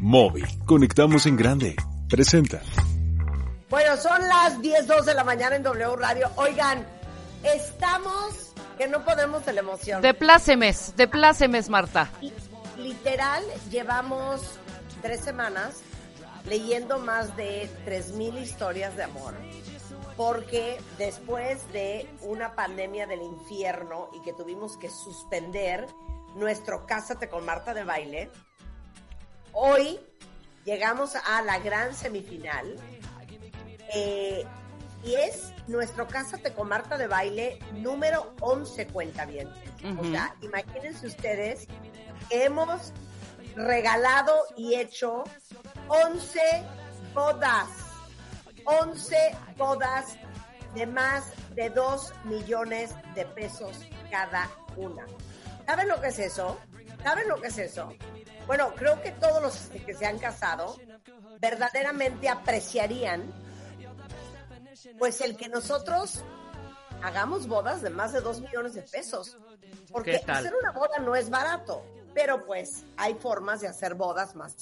Móvil, conectamos en grande. Presenta. Bueno, son las 10, 12 de la mañana en W Radio. Oigan, estamos que no podemos de la emoción. De plácemes, de plácemes, Marta. Y, literal, llevamos tres semanas leyendo más de 3.000 historias de amor. Porque después de una pandemia del infierno y que tuvimos que suspender nuestro Cásate con Marta de baile, hoy llegamos a la gran semifinal. Eh, y es nuestro Cásate con Marta de baile número 11 cuenta bien. O sea, imagínense ustedes que hemos regalado y hecho 11 bodas. 11 bodas de más de 2 millones de pesos cada una. ¿Saben lo que es eso? ¿Saben lo que es eso? Bueno, creo que todos los que se han casado verdaderamente apreciarían pues el que nosotros hagamos bodas de más de 2 millones de pesos. Porque hacer una boda no es barato, pero pues hay formas de hacer bodas más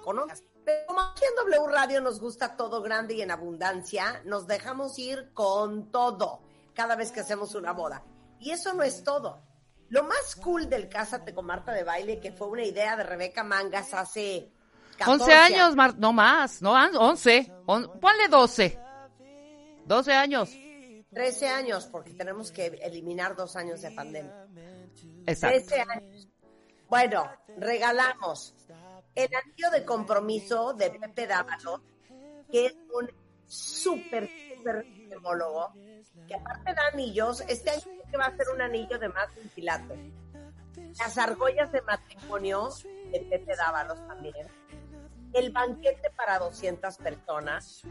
económicas. Pero como aquí en W Radio nos gusta todo grande y en abundancia, nos dejamos ir con todo cada vez que hacemos una boda. Y eso no es todo. Lo más cool del Cásate con Marta de Baile, que fue una idea de Rebeca Mangas hace 14 11 años, Mar no más, no 11, ponle 12. 12 años. 13 años, porque tenemos que eliminar dos años de pandemia. Exacto. 13 años. Bueno, regalamos el anillo de compromiso de Pepe Dávalo, que es un súper, súper que aparte de anillos, este año que va a ser un anillo de más de Las argollas de matrimonio de Pepe Dávalos también. El banquete para 200 personas.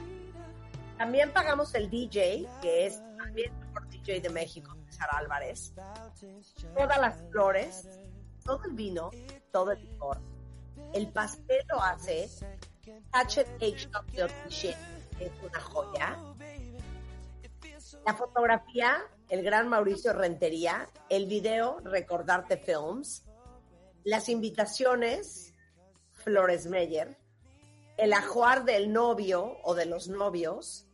También pagamos el DJ, que es también el DJ de México, César Álvarez. Todas las flores, todo el vino, todo el licor. El pastel lo hace H. Shop de es una joya. La fotografía, el gran Mauricio Rentería. El video, Recordarte Films. Las invitaciones, Flores Meyer. El ajuar del novio o de los novios.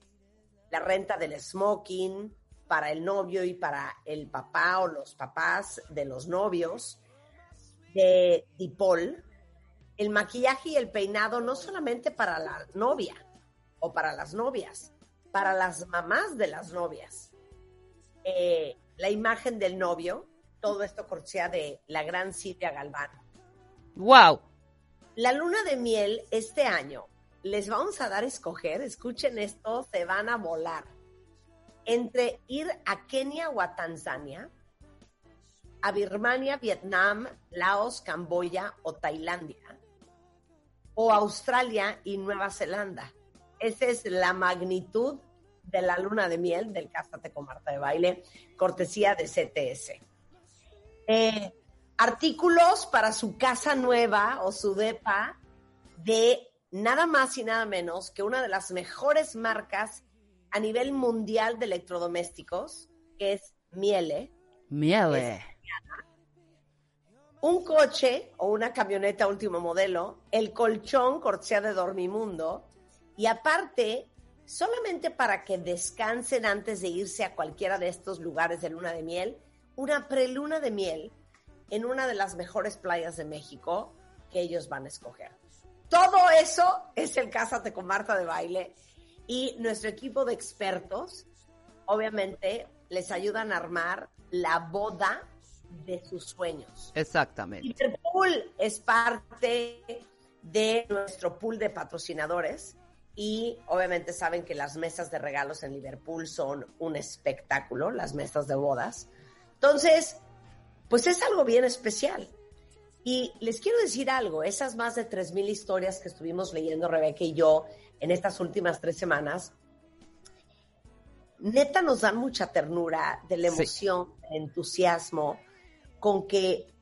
La renta del smoking para el novio y para el papá o los papás de los novios. De Dipol. El maquillaje y el peinado no solamente para la novia o para las novias, para las mamás de las novias. Eh, la imagen del novio, todo esto cortesía de la gran Silvia Galván. ¡Wow! La luna de miel este año les vamos a dar a escoger, escuchen esto, se van a volar. Entre ir a Kenia o a Tanzania, a Birmania, Vietnam, Laos, Camboya o Tailandia, o Australia y Nueva Zelanda. Esa es la magnitud de la luna de miel del Cásate con Marta de Baile, cortesía de CTS. Eh, artículos para su casa nueva o su depa de nada más y nada menos que una de las mejores marcas a nivel mundial de electrodomésticos, que es Miele. Miele. un coche o una camioneta último modelo, el colchón cortesía de Dormimundo, y aparte, solamente para que descansen antes de irse a cualquiera de estos lugares de luna de miel, una preluna de miel en una de las mejores playas de México que ellos van a escoger. Todo eso es el Cásate con Marta de Baile y nuestro equipo de expertos, obviamente, les ayudan a armar la boda de sus sueños. Exactamente. Liverpool es parte de nuestro pool de patrocinadores y obviamente saben que las mesas de regalos en Liverpool son un espectáculo, las mesas de bodas. Entonces, pues es algo bien especial. Y les quiero decir algo, esas más de 3.000 historias que estuvimos leyendo Rebeca y yo en estas últimas tres semanas, neta nos dan mucha ternura de la emoción, el entusiasmo con que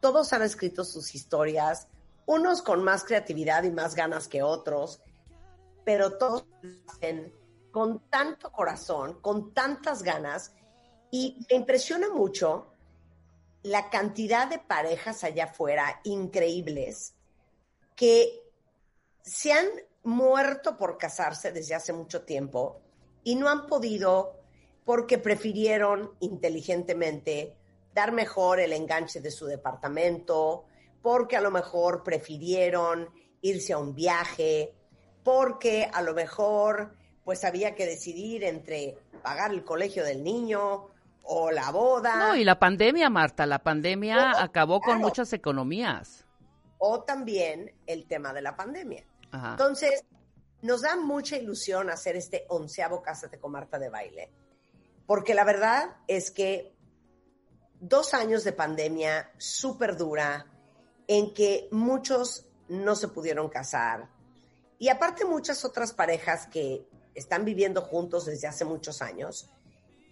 todos han escrito sus historias, unos con más creatividad y más ganas que otros, pero todos hacen con tanto corazón, con tantas ganas, y me impresiona mucho la cantidad de parejas allá afuera increíbles que se han muerto por casarse desde hace mucho tiempo y no han podido porque prefirieron inteligentemente dar mejor el enganche de su departamento, porque a lo mejor prefirieron irse a un viaje, porque a lo mejor pues había que decidir entre pagar el colegio del niño o la boda. No, y la pandemia, Marta, la pandemia acabó con muchas economías. O también el tema de la pandemia. Entonces, nos da mucha ilusión hacer este onceavo Cásate con Marta de baile, porque la verdad es que dos años de pandemia súper dura, en que muchos no se pudieron casar, y aparte muchas otras parejas que están viviendo juntos desde hace muchos años,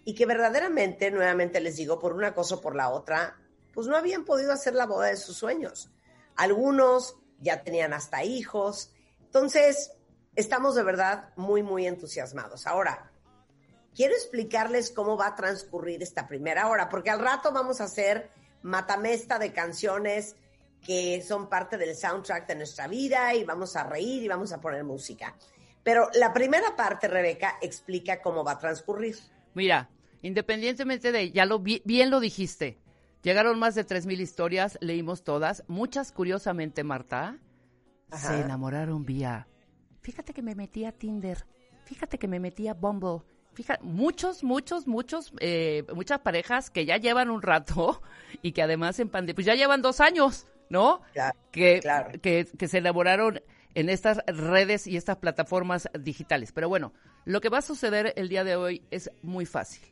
y que verdaderamente, nuevamente les digo, por una cosa o por la otra, pues no habían podido hacer la boda de sus sueños. Algunos ya tenían hasta hijos. Entonces, estamos de verdad muy, muy entusiasmados. Ahora, quiero explicarles cómo va a transcurrir esta primera hora, porque al rato vamos a hacer matamesta de canciones que son parte del soundtrack de nuestra vida y vamos a reír y vamos a poner música. Pero la primera parte, Rebeca, explica cómo va a transcurrir. Mira, independientemente de, ya lo bien lo dijiste, llegaron más de 3.000 historias, leímos todas, muchas curiosamente, Marta, se enamoraron vía fíjate que me metí a Tinder, fíjate que me metí a Bumble, fíjate, muchos, muchos, muchos, eh, muchas parejas que ya llevan un rato y que además en pandemia, pues ya llevan dos años, ¿no? Claro, que, claro. que, que se elaboraron en estas redes y estas plataformas digitales. Pero bueno, lo que va a suceder el día de hoy es muy fácil.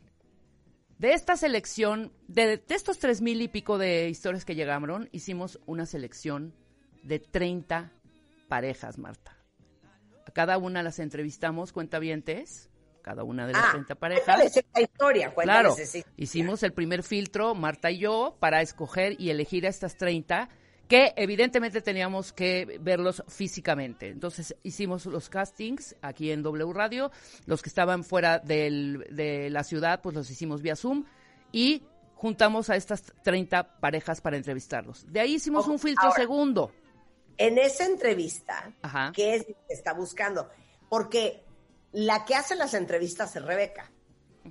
De esta selección, de, de estos tres mil y pico de historias que llegaron, hicimos una selección de 30 parejas, Marta cada una las entrevistamos, cuentavientes, cada una de las ah, 30 parejas. historia, claro, hicimos el primer filtro, Marta y yo, para escoger y elegir a estas 30 que evidentemente teníamos que verlos físicamente. Entonces hicimos los castings aquí en W Radio, los que estaban fuera de la ciudad, pues los hicimos vía Zoom y juntamos a estas 30 parejas para entrevistarlos. De ahí hicimos un filtro segundo en esa entrevista, ¿qué es que está buscando? Porque la que hace las entrevistas es Rebeca.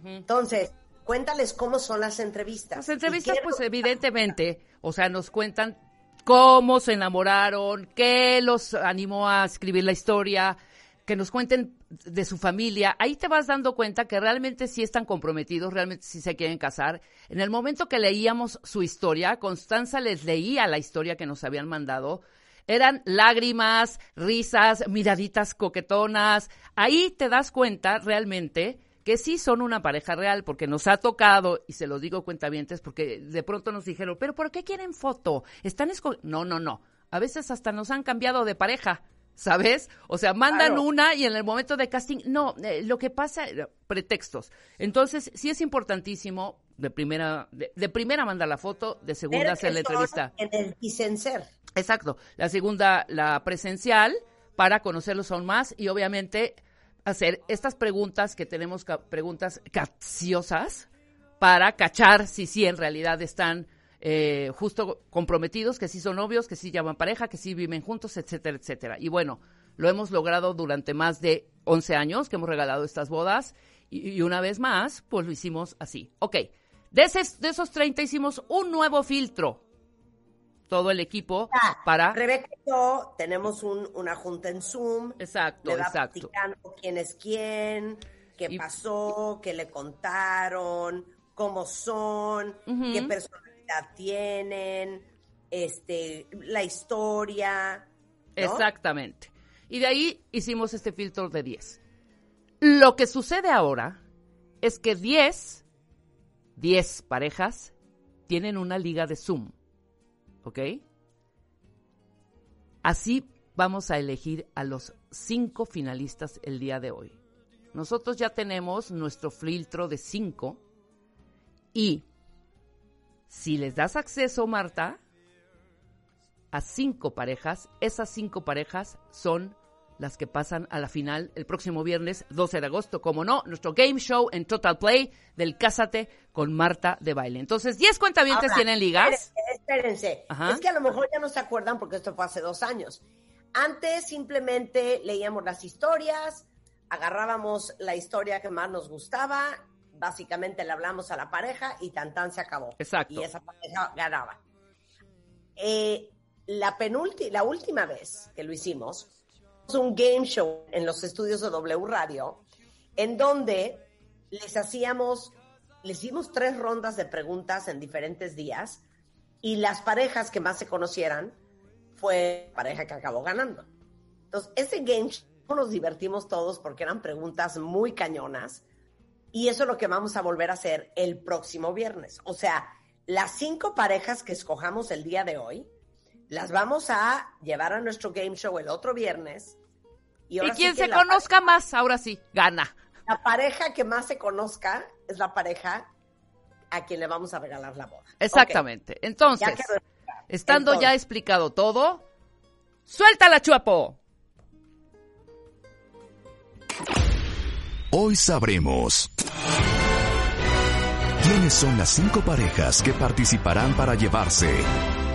Entonces, cuéntales cómo son las entrevistas. Las entrevistas, pues evidentemente, o sea, nos cuentan cómo se enamoraron, qué los animó a escribir la historia, que nos cuenten de su familia. Ahí te vas dando cuenta que realmente sí están comprometidos, realmente sí se quieren casar. En el momento que leíamos su historia, Constanza les leía la historia que nos habían mandado eran lágrimas, risas, miraditas coquetonas. Ahí te das cuenta realmente que sí son una pareja real, porque nos ha tocado, y se lo digo cuentavientes, porque de pronto nos dijeron, pero ¿por qué quieren foto? Están No, no, no. A veces hasta nos han cambiado de pareja. ¿sabes? O sea, mandan una y en el momento de casting, no, eh, lo que pasa, eh, pretextos. Entonces, sí es importantísimo, de primera, de, primera mandar la foto, de segunda hacer la entrevista. En el Kisenser. Exacto. La segunda, la presencial, para conocerlos aún más y obviamente hacer estas preguntas que tenemos, preguntas capciosas, para cachar si sí en realidad están eh, justo comprometidos, que sí son novios, que sí llaman pareja, que sí viven juntos, etcétera, etcétera. Y bueno, lo hemos logrado durante más de 11 años que hemos regalado estas bodas y, una vez más, pues lo hicimos así. Ok, de, de esos 30 hicimos un nuevo filtro todo el equipo para... Rebeca y yo tenemos una junta en Zoom. Exacto, exacto. quién es quién, qué pasó, qué le contaron, cómo son, qué personalidad tienen, este, la historia. Exactamente. Y de ahí hicimos este filtro de 10. Lo que sucede ahora es que 10, 10 parejas tienen una liga de Zoom ¿ok? Así vamos a elegir a los cinco finalistas el día de hoy. Nosotros ya tenemos nuestro filtro de cinco y si les das acceso, Marta, a cinco parejas, esas cinco parejas son las que pasan a la final el próximo viernes 12 de agosto, como no, nuestro game show en Total Play del Cásate con Marta de Baile. Entonces, 10 cuentavientes tienen ligas. Espérense, es que a lo mejor ya no se acuerdan porque esto fue hace dos años. Antes simplemente leíamos las historias, agarrábamos la historia que más nos gustaba, básicamente le hablamos a la pareja y tan tan se acabó. Exacto. Y esa pareja ganaba. Eh, la, la última vez que lo hicimos, un game show en los estudios de W Radio, en donde les hacíamos, les hicimos tres rondas de preguntas en diferentes días y las parejas que más se conocieran fue la pareja que acabó ganando. Entonces, ese game show nos divertimos todos porque eran preguntas muy cañonas y eso es lo que vamos a volver a hacer el próximo viernes. O sea, las cinco parejas que escojamos el día de hoy, las vamos a llevar a nuestro game show el otro viernes y, quien se conozca más, ahora sí, gana. La pareja que más se conozca es la pareja a quien le vamos a regalar la boda. Exactamente. Entonces, estando ya explicado todo, suéltala, Chuapo. Hoy sabremos quiénes son las cinco parejas que participarán para llevarse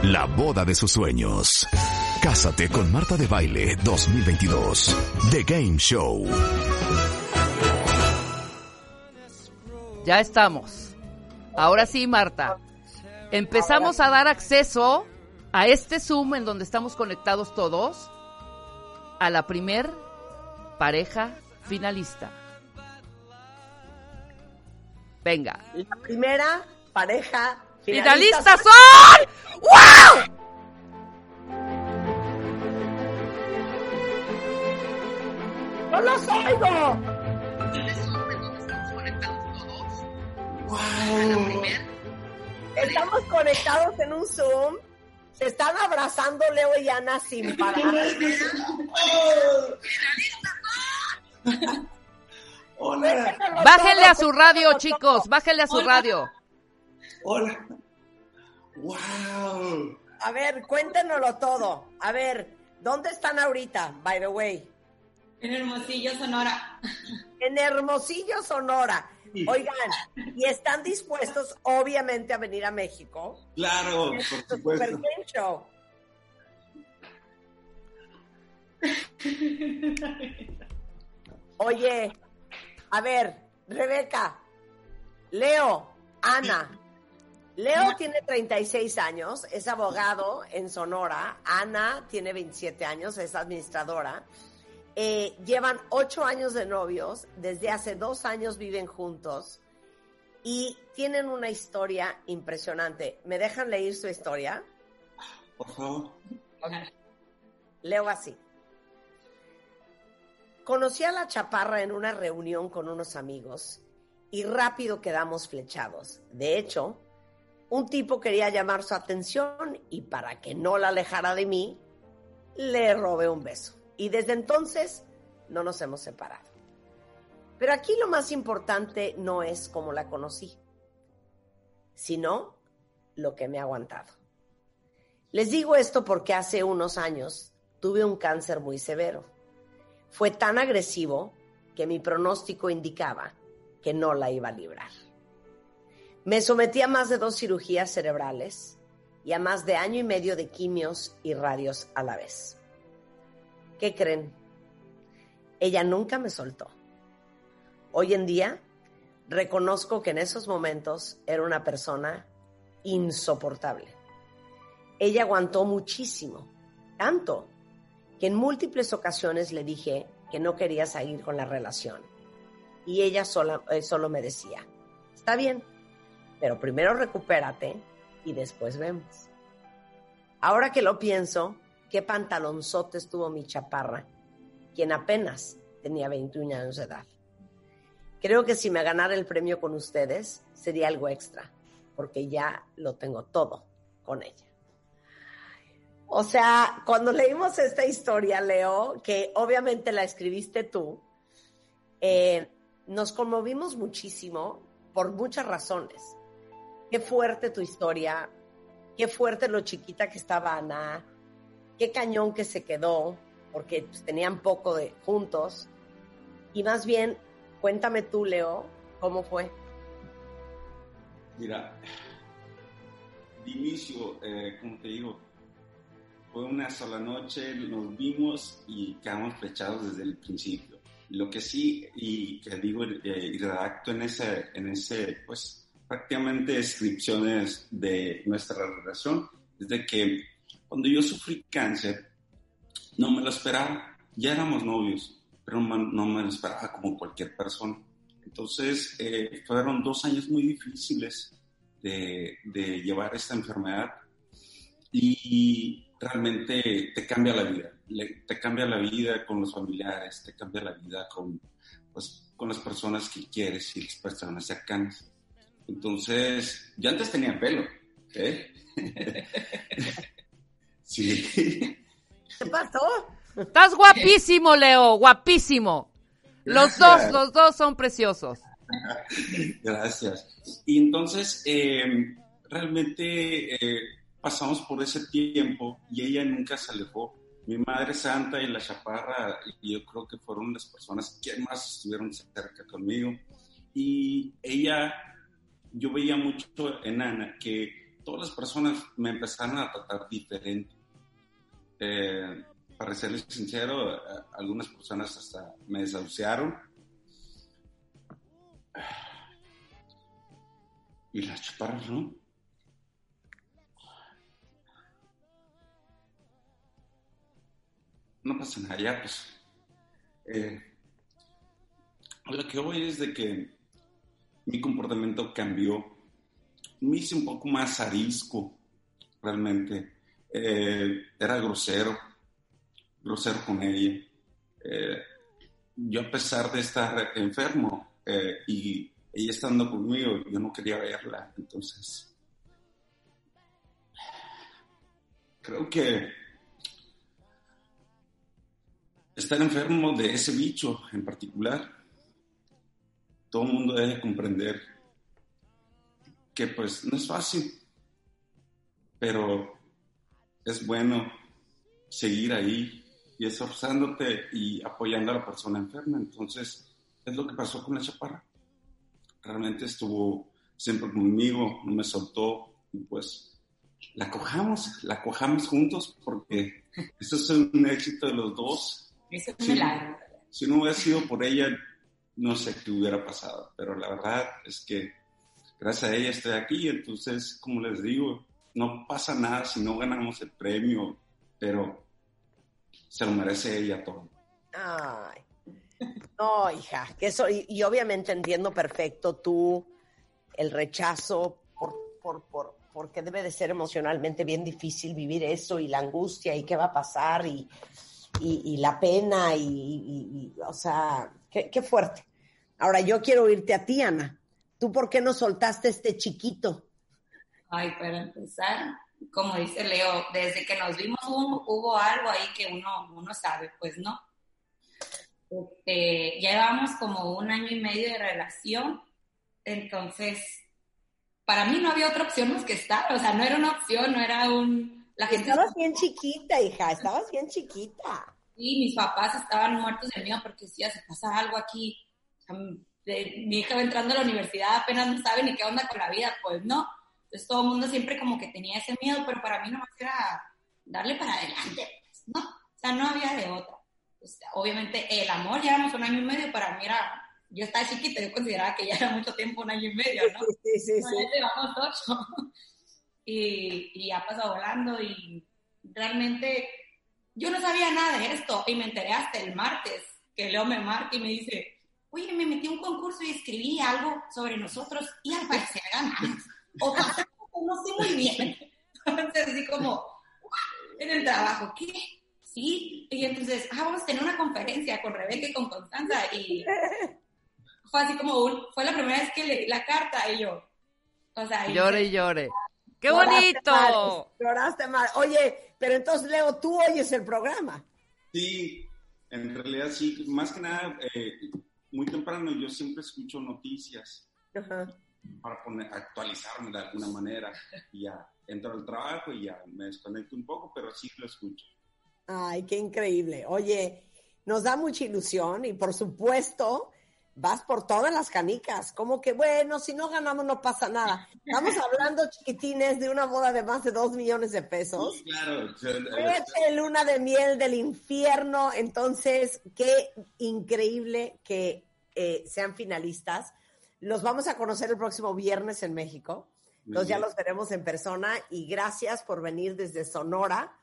la boda de sus sueños. Cásate con Marta de Baile 2022. The Game Show. Ya estamos. Ahora sí, Marta. Empezamos a dar acceso a este Zoom en donde estamos conectados todos a la primer pareja finalista. Venga. La primera pareja finalista, finalista son. ¡Wow! ¡No los oigo! Wow. Estamos conectados en un Zoom. Se están abrazando Leo y Ana sin parar. Hola. Bájenle a su radio, chicos. Bájenle a su radio. Hola. Wow. A ver, cuéntenoslo todo. A ver, ¿dónde están ahorita, by the way? En Hermosillo, Sonora. En Hermosillo, Sonora. Oigan, ¿y están dispuestos, obviamente, a venir a México? Claro, por supuesto. Show. Oye, a ver, Rebeca, Leo, Ana. Leo tiene 36 años, es abogado en Sonora. Ana tiene 27 años, es administradora. Eh, llevan ocho años de novios, desde hace dos años viven juntos y tienen una historia impresionante. ¿Me dejan leer su historia? Por favor. Leo así. Conocí a la chaparra en una reunión con unos amigos y rápido quedamos flechados. De hecho, un tipo quería llamar su atención y para que no la alejara de mí, le robé un beso y desde entonces no nos hemos separado. Pero aquí lo más importante no es cómo la conocí, sino lo que me ha aguantado. Les digo esto porque hace unos años tuve un cáncer muy severo. Fue tan agresivo que mi pronóstico indicaba que no la iba a librar. Me sometí a más de dos cirugías cerebrales y a más de año y medio de quimios y radios a la vez. ¿Qué creen? Ella nunca me soltó. Hoy en día reconozco que en esos momentos era una persona insoportable. Ella aguantó muchísimo, tanto que en múltiples ocasiones le dije que no quería seguir con la relación. Y ella eh, solo me decía, está bien, pero primero recupérate y después vemos. Ahora que lo pienso, qué pantalonzote tuvo mi chaparra, quien apenas tenía 21 años de edad. Creo que si me ganara el premio con ustedes sería algo extra, porque ya lo tengo todo con ella. O sea, cuando leímos esta historia, Leo, que obviamente la escribiste tú, eh, nos conmovimos muchísimo por muchas razones. Qué fuerte tu historia, qué fuerte lo chiquita que estaba Ana, qué cañón que se quedó, porque pues, tenían poco de juntos. Y más bien, cuéntame tú, Leo, ¿cómo fue? Mira, de inicio, eh, como te digo, fue una sola noche, nos vimos y quedamos flechados desde el principio. Lo que sí, y que digo eh, y redacto en ese, en ese, pues prácticamente descripciones de nuestra relación, es de que cuando yo sufrí cáncer, no me lo esperaba, ya éramos novios, pero no me lo esperaba como cualquier persona. Entonces, eh, fueron dos años muy difíciles de, de llevar esta enfermedad y realmente te cambia la vida, te cambia la vida con los familiares, te cambia la vida con, pues, con las personas que quieres y las personas cercanas. Entonces, yo antes tenía pelo, ¿eh? sí. ¿Qué pasó? Estás guapísimo, Leo, guapísimo. Los dos, los dos son preciosos. Gracias. Y entonces, eh, realmente eh, pasamos por ese tiempo y ella nunca se alejó. Mi madre santa y la chaparra, yo creo que fueron las personas que más estuvieron cerca conmigo. Y ella yo veía mucho en Ana que todas las personas me empezaron a tratar diferente. Eh, para serles sincero, algunas personas hasta me desahuciaron. Y las chaparras, ¿no? No pasa nada, ya pues. Eh, lo que voy es de que mi comportamiento cambió. Me hice un poco más arisco, realmente. Eh, era grosero, grosero con ella. Eh, yo a pesar de estar enfermo eh, y ella estando conmigo, yo no quería verla. Entonces, creo que estar enfermo de ese bicho en particular todo el mundo debe comprender que pues no es fácil, pero es bueno seguir ahí y esforzándote y apoyando a la persona enferma. Entonces, es lo que pasó con la chaparra. Realmente estuvo siempre conmigo, no me soltó y pues la cojamos, la cojamos juntos porque eso es un éxito de los dos. Eso es un milagro. Si no hubiera sido por ella, no sé qué hubiera pasado, pero la verdad es que gracias a ella estoy aquí, entonces, como les digo, no pasa nada si no ganamos el premio, pero se lo merece ella todo. Ay, no, hija, que eso, y, obviamente entiendo perfecto tú el rechazo por, por, por, porque debe de ser emocionalmente bien difícil vivir eso y la angustia y qué va a pasar y, y, la pena y, o sea, Qué, fuerte. Ahora yo quiero oírte a ti, Ana. ¿Tú por qué no soltaste este chiquito? Ay, para empezar, como dice Leo, desde que nos vimos hubo, algo ahí que uno, uno sabe, pues no. Este, llevamos como un año y medio de relación, entonces para mí no había otra opción más que estar, o sea, no era una opción, no era un... La gente estabas bien chiquita, hija, estabas bien chiquita. Y mis papás estaban muertos de miedo porque decía, se pasa algo aquí. mi hija va entrando a la universidad, apenas no sabe ni qué onda con la vida, pues no. Entonces todo el mundo siempre como que tenía ese miedo, pero para mí nomás era darle para adelante, pues, ¿no? O sea, no había de otra. obviamente el amor, llevamos un año y medio, para mí era, yo estaba chiquita, yo consideraba que ya era mucho tiempo, un año y medio, ¿no? Sí, sí, sí. Llevamos ocho. Y, y ha pasado volando y realmente yo no sabía nada de esto y me enteré hasta el martes que Leo me marca y me dice, oye, me metí a un concurso y escribí algo sobre nosotros y al parecer ganamos. O no sé muy bien. Entonces, así como, en el trabajo, ¿qué? Sí. Y entonces, ah, vamos a tener una conferencia con Rebeca y con Constanza. Y fue así como, un, fue la primera vez que leí la carta y yo, o sea... Llore y llore. ¡Qué bonito! lloraste mal. Oye, pero entonces, Leo, tú oyes el programa. Sí, en realidad sí, más que nada, eh, muy temprano yo siempre escucho noticias Ajá. Para poner, actualizarme de alguna manera. Y ya entro al trabajo y ya me desconecto un poco, pero sí lo escucho. Ay, qué increíble. Oye, nos da mucha ilusión y por supuesto vas por todas las canicas. Como que, bueno, si no ganamos no pasa nada. Estamos hablando, chiquitines, de una boda de más de dos millones de pesos. Sí, claro. Fue el luna de miel del infierno. Entonces, qué increíble que eh, sean finalistas. Los vamos a conocer el próximo viernes en México. Entonces ya los veremos en persona y gracias por venir desde Sonora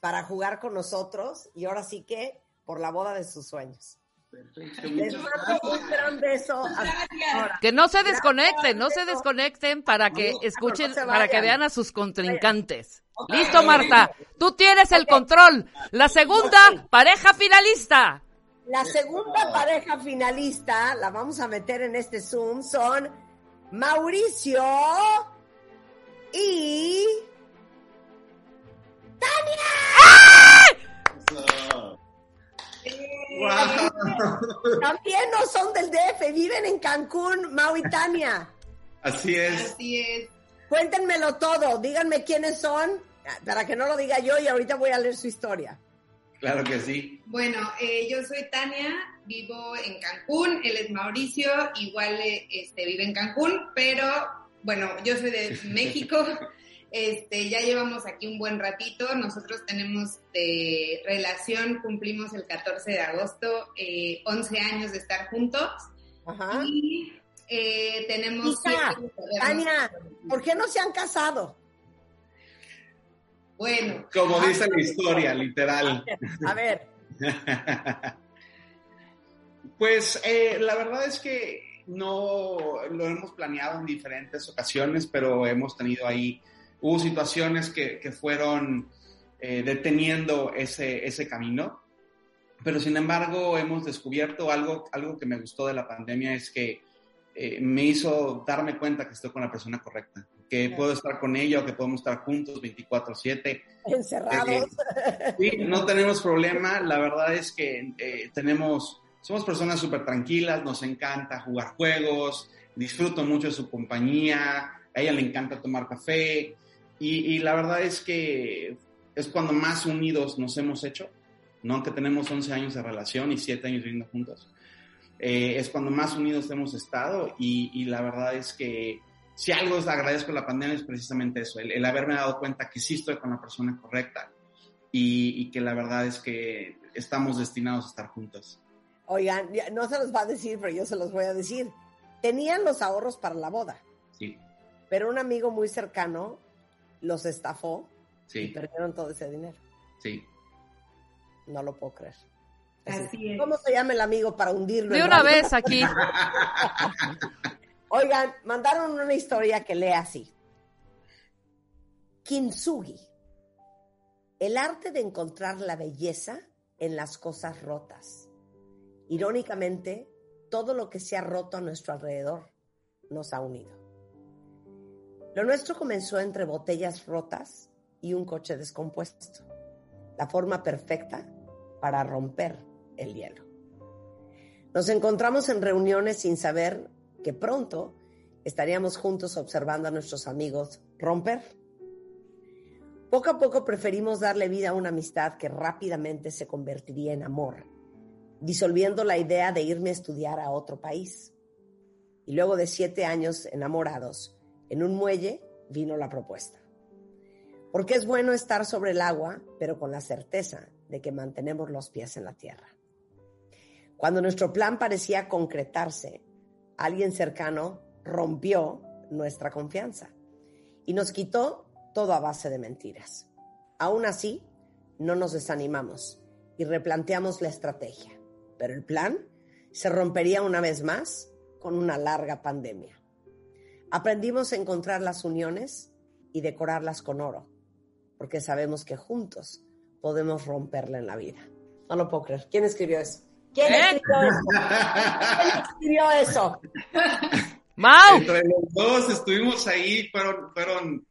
para jugar con nosotros y ahora sí que por la boda de sus sueños. Perfecto, Les mando un gran beso. a. Que no se Gracias, desconecten, no se desconecten para que No, escuchen, no para que vean a sus contrincantes. Listo, Marta. Tú tienes el control. La segunda pareja finalista. La segunda pareja finalista, la vamos a meter en este Zoom, son Mauricio y Eso. también no son del DF, viven en Cancún, Mau y Tania. Así es. Así es. Cuéntenmelo todo, díganme quiénes son, para que no lo diga yo y ahorita voy a leer su historia. Claro que sí. Bueno, eh, yo soy Tania, vivo en Cancún, él es Mauricio, igual eh, este, vive en Cancún, pero bueno, yo soy de México, este, ya llevamos aquí un buen ratito, nosotros tenemos de relación, cumplimos el 14 de agosto, eh, 11 años de estar juntos Ajá. y eh, tenemos... Hija, Tania. ¿por qué no se han casado? Bueno, Como dice la historia, literal. A ver, Pues eh, la verdad es que no lo hemos planeado en diferentes ocasiones, pero hemos tenido ahí, hubo situaciones que, que fueron eh, deteniendo ese, ese camino, pero sin embargo hemos descubierto algo, algo que me gustó de la pandemia, es que eh, me hizo darme cuenta que estoy con la persona correcta, que puedo estar con ella o que podemos estar juntos 24/7. encerrados. Sí, no tenemos problema. La verdad es que eh, tenemos, somos personas súper tranquilas, nos encanta jugar juegos, disfruto mucho de su compañía, a ella le encanta tomar café y, y la verdad es que es cuando más unidos nos hemos hecho, ¿no? Aunque tenemos 11 años de relación y 7 años viviendo juntos. Eh, es cuando más unidos hemos estado y, y la verdad es que si algo os agradezco de la pandemia es precisamente eso, el, el haberme dado cuenta que sí estoy con la persona correcta y, y que la verdad es que estamos destinados a estar juntos. Oigan, no se los va a decir, pero yo se los voy a decir. Tenían los ahorros para la boda, Sí, pero un amigo muy cercano los estafó y perdieron todo ese dinero. sí. No lo puedo creer. Así es. ¿Cómo se llama el amigo para hundirlo? De una vez aquí. Oigan, mandaron una historia que lee así. Kintsugi. El arte de encontrar la belleza en las cosas rotas. Irónicamente, todo lo que se ha roto a nuestro alrededor nos ha unido. Lo nuestro comenzó entre botellas rotas y un coche descompuesto. La forma perfecta para romper el hielo. Nos encontramos en reuniones sin saber que pronto estaríamos juntos observando a nuestros amigos romper. Poco a poco preferimos darle vida a una amistad que rápidamente se convertiría en amor, disolviendo la idea de irme a estudiar a otro país. Y luego de siete años enamorados, en un muelle vino la propuesta. Porque es bueno estar sobre el agua, pero con la certeza de que mantenemos los pies en la tierra. Cuando nuestro plan parecía concretarse, alguien cercano rompió nuestra confianza y nos quitó todo a base de mentiras. Aún así, no nos desanimamos y replanteamos la estrategia, pero el plan se rompería una vez más con una larga pandemia. Aprendimos a encontrar las uniones y decorarlas con oro, porque sabemos que juntos podemos romperla en la vida. No lo puedo creer. ¿Quién escribió eso? ¿Quién ¿Eh? escribió eso? ¿Quién escribió eso? Mau. Entre los dos estuvimos ahí, fueron, fueron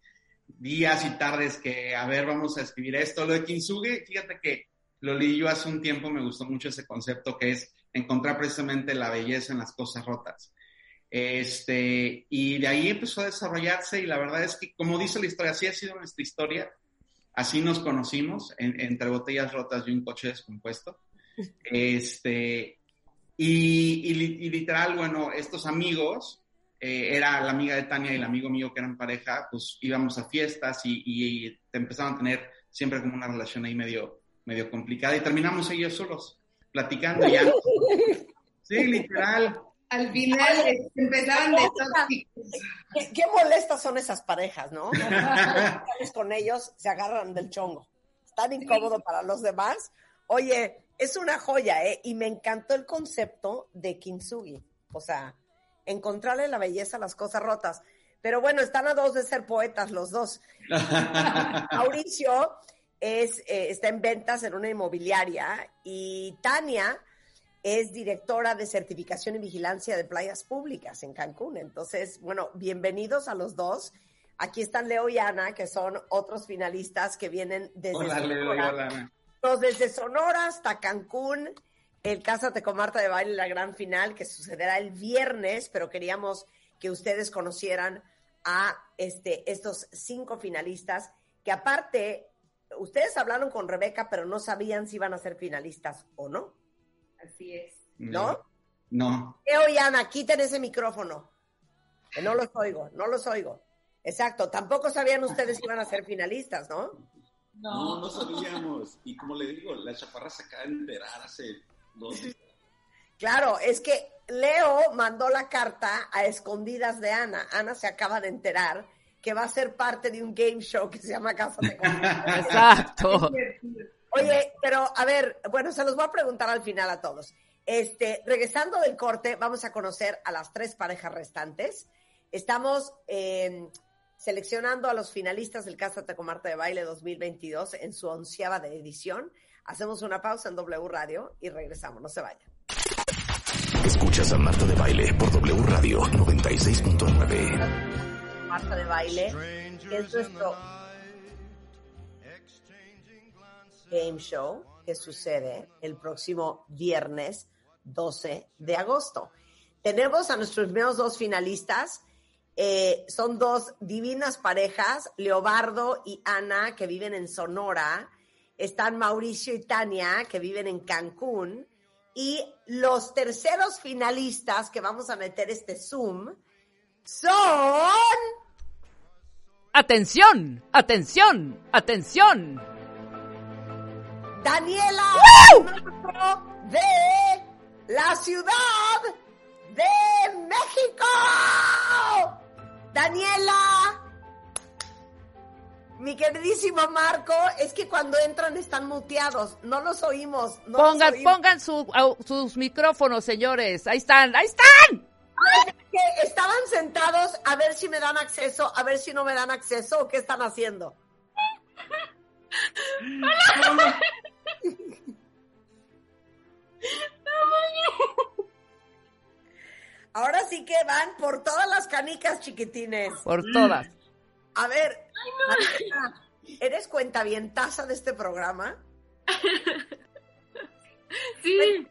días y tardes que, a ver, vamos a escribir esto. Lo de Kintsugi, fíjate que lo leí yo hace un tiempo, me gustó mucho ese concepto que es encontrar precisamente la belleza en las cosas rotas. Este, y de ahí empezó a desarrollarse y la verdad es que, como dice la historia, así ha sido nuestra historia, así nos conocimos, entre botellas rotas y un coche descompuesto. Este, y, y, literal, bueno, estos amigos, eh, era la amiga de Tania y el amigo mío que eran pareja, pues íbamos a fiestas y, y, empezaban a tener siempre como una relación ahí medio, medio complicada y terminamos ellos solos, platicando ya. Sí, literal. Al final empezaban de tóxicos. ¿Qué, qué molestas son esas parejas, ¿no? con ellos se agarran del chongo. Tan incómodo para los demás. Oye, es una joya, ¿eh? Y me encantó el concepto de Kintsugi. O sea, encontrarle la belleza a las cosas rotas. Pero bueno, están a dos de ser poetas los dos. Mauricio es, eh, está en ventas en una inmobiliaria y Tania es directora de certificación y vigilancia de playas públicas en Cancún. Entonces, bueno, bienvenidos a los dos. Aquí están Leo y Ana, que son otros finalistas que vienen desde hola, Leo y Ana. Desde Sonora hasta Cancún. El Cásate con Marta de Baile, la gran final, que sucederá el viernes, pero queríamos que ustedes conocieran a este, estos cinco finalistas, que aparte, ustedes hablaron con Rebeca, pero no sabían si iban a ser finalistas o no. Así es. ¿No? No. Leo y Ana, quiten ese micrófono. Que no los oigo, no los oigo. Exacto, tampoco sabían ustedes que iban a ser finalistas, ¿no? No, no sabíamos. Y como le digo, la chaparra se acaba de enterar hace dos días. Claro, es que Leo mandó la carta a escondidas de Ana. Ana se acaba de enterar que va a ser parte de un game show que se llama Casa de Exacto. Oye, pero a ver, bueno, se los voy a preguntar al final a todos. Este, regresando del corte, vamos a conocer a las tres parejas restantes. Estamos eh, seleccionando a los finalistas del Cásate con Marta de Baile 2022 en su onceava de edición. Hacemos una pausa en W Radio y regresamos. No se vayan. Escuchas a Marta de Baile por W Radio 96.9. Marta de Baile es nuestro game show que sucede el próximo viernes 12 de agosto. Tenemos a nuestros primeros dos finalistas. Eh, son dos divinas parejas, Leobardo y Ana, que viven en Sonora. Están Mauricio y Tania, que viven en Cancún. Y los terceros finalistas que vamos a meter este Zoom son... Atención, atención, atención. Daniela de la Ciudad de México. Daniela, mi queridísimo Marco, es que cuando entran están muteados, no los oímos. No pongan los oímos. pongan su, au, sus micrófonos, señores. Ahí están, ahí están. Que estaban sentados a ver si me dan acceso, a ver si no me dan acceso o qué están haciendo. Hola. Ahora sí que van por todas las canicas chiquitines. Por todas. A ver, Martina, ¿eres cuentavientaza de este programa? Sí.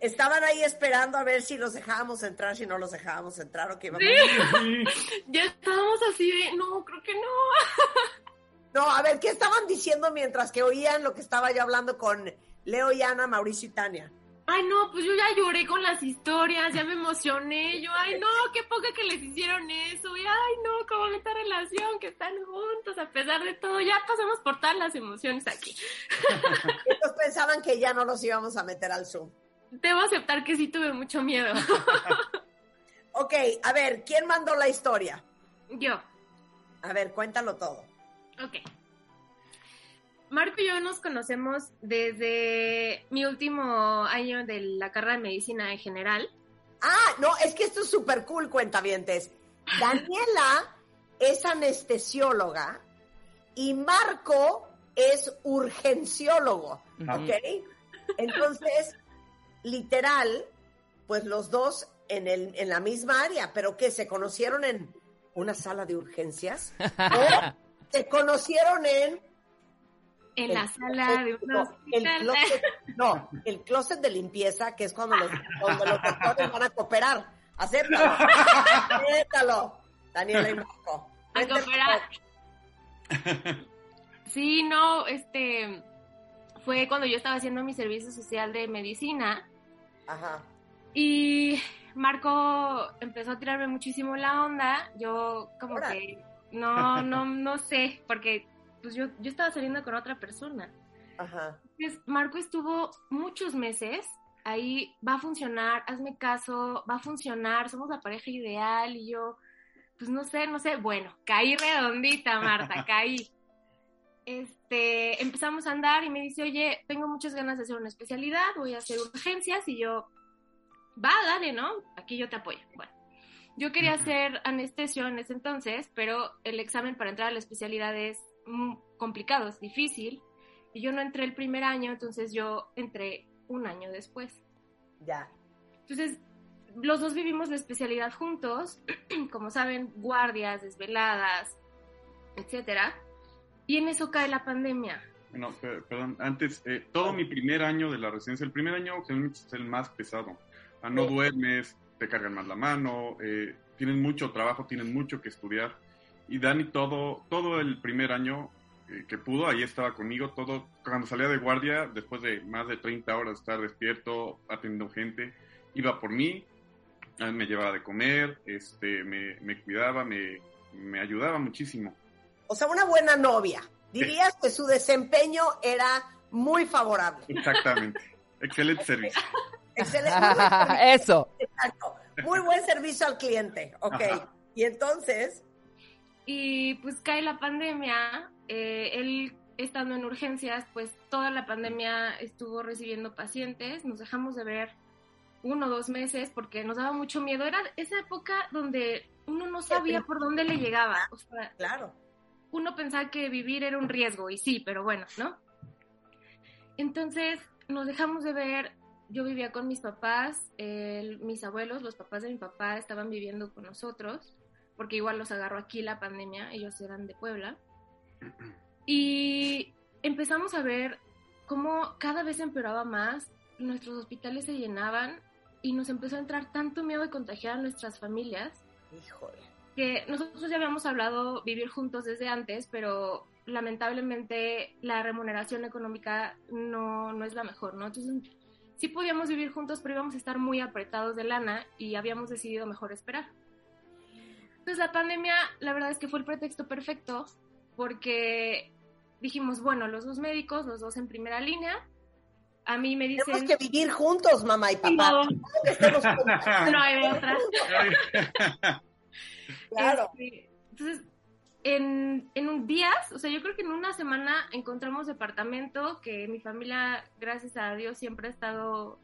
Estaban ahí esperando a ver si los dejábamos entrar, si no los dejábamos entrar o qué Sí. Ya estábamos así de, no, creo que no. No, a ver, ¿qué estaban diciendo mientras que oían lo que estaba yo hablando con Leo y Ana, Mauricio y Tania? Ay, no, pues yo ya lloré con las historias, ya me emocioné. Yo, ay, no, qué poca que les hicieron eso. Y, ay, no, cómo esta relación, que están juntos a pesar de todo. Ya pasamos por todas las emociones aquí. Ellos pensaban que ya no los íbamos a meter al Zoom. Debo aceptar que sí tuve mucho miedo. Ok, a ver, ¿quién mandó la historia? Yo. A ver, cuéntalo todo. Ok. Marco y yo nos conocemos desde mi último año de la carrera de medicina en general. Ah, no, es que esto es súper cool, cuentavientes. Daniela es anestesióloga y Marco es urgenciólogo, ¿ok? Entonces, literal, pues los dos en, el, en la misma área, pero que se conocieron en una sala de urgencias o Se conocieron en En la sala de un no, el closet, no, el closet de limpieza, que es cuando los, cuando los doctores van a cooperar. Acéptalo. Acéptalo. Daniela y Marco. A cooperar. Sí, no, este fue cuando yo estaba haciendo mi servicio social de medicina Ajá. y Marco empezó a tirarme muchísimo la onda. Yo como que no, no, no sé, porque pues yo, yo estaba saliendo con otra persona. Ajá. Entonces, Marco estuvo muchos meses ahí, va a funcionar, hazme caso, va a funcionar, somos la pareja ideal y yo, pues no sé, no sé, bueno, caí redondita, Marta, caí. Este, empezamos a andar y me dice, oye, tengo muchas ganas de hacer una especialidad, voy a hacer urgencias y yo, va, dale, ¿no? Aquí yo te apoyo. Bueno, yo quería hacer anestesio en ese entonces, pero el examen para entrar a la especialidad es mm, complicado, es difícil. Y yo no entré el primer año, entonces yo entré un año después. Ya. Entonces, los dos vivimos la especialidad juntos, como saben, guardias, desveladas, etcétera. Y en eso cae la pandemia. No, per- perdón, antes, eh, todo mi primer año de la residencia, el primer año generalmente es el más pesado. Ah, no Sí. duermes, te cargan más la mano, eh, tienen mucho trabajo, tienen mucho que estudiar. Y Dani todo, todo el primer año eh, que pudo, ahí estaba conmigo, todo, cuando salía de guardia, después de más de 30 horas de estar despierto, atendiendo gente, iba por mí, me llevaba de comer, este, me, me cuidaba, me, me ayudaba muchísimo. O sea, una buena novia. Dirías que su desempeño era muy favorable. Exactamente. Excelente servicio. Excelente. servicio. Eso. Exacto. Muy buen servicio al cliente. Ok. Ajá. Y entonces, Y pues cae la pandemia, eh, él estando en urgencias, pues toda la pandemia estuvo recibiendo pacientes, nos dejamos de ver uno o dos meses porque nos daba mucho miedo. Era esa época donde uno no sabía por dónde le llegaba. O sea, claro. uno pensaba que vivir era un riesgo, y sí, pero bueno, ¿no? Entonces nos dejamos de ver, yo vivía con mis papás, el- mis abuelos, los papás de mi papá estaban viviendo con nosotros, porque igual los agarró aquí la pandemia, ellos eran de Puebla, y empezamos a ver cómo cada vez empeoraba más, nuestros hospitales se llenaban y nos empezó a entrar tanto miedo de contagiar a nuestras familias Híjole. que nosotros ya habíamos hablado vivir juntos desde antes, pero lamentablemente la remuneración económica no, no es la mejor, ¿no? Entonces sí podíamos vivir juntos, pero íbamos a estar muy apretados de lana y habíamos decidido mejor esperar. Entonces la pandemia, la verdad es que fue el pretexto perfecto porque dijimos, bueno, los dos médicos, los dos en primera línea, a mí me dicen... Tenemos que vivir juntos, mamá y papá. No, hay otra. Claro. Este, entonces, en, en un días, o sea, yo creo que en una semana encontramos departamento, que mi familia, gracias a Dios, siempre ha estado